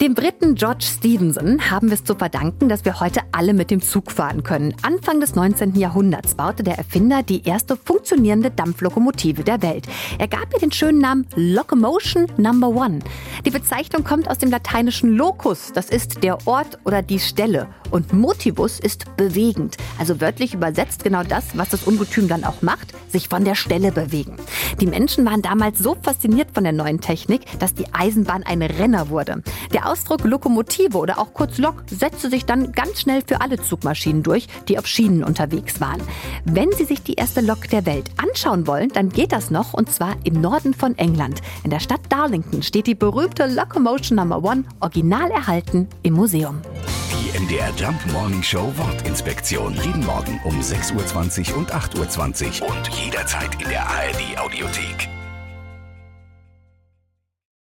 Dem Briten George Stephenson haben wir es zu verdanken, dass wir heute alle mit dem Zug fahren können. Anfang des 19. Jahrhunderts baute der Erfinder die erste funktionierende Dampflokomotive der Welt. Er gab ihr den schönen Namen Locomotion Number One. Die Bezeichnung kommt aus dem lateinischen locus, das ist der Ort oder die Stelle. Und motivus ist bewegend, also wörtlich übersetzt genau das, was das Ungetüm dann auch macht, sich von der Stelle bewegen. Die Menschen waren damals so fasziniert von der neuen Technik, dass die Eisenbahn ein Renner wurde. Der Ausdruck Lokomotive oder auch kurz Lok setzte sich dann ganz schnell für alle Zugmaschinen durch, die auf Schienen unterwegs waren. Wenn Sie sich die erste Lok der Welt anschauen wollen, dann geht das noch und zwar im Norden von England. In der Stadt Darlington steht die berühmte Locomotion Number One original erhalten im Museum. Die MDR Jump Morning Show Wortinspektion. Jeden Morgen um 6.20 Uhr und 8.20 Uhr und jederzeit in der ARD Audiothek.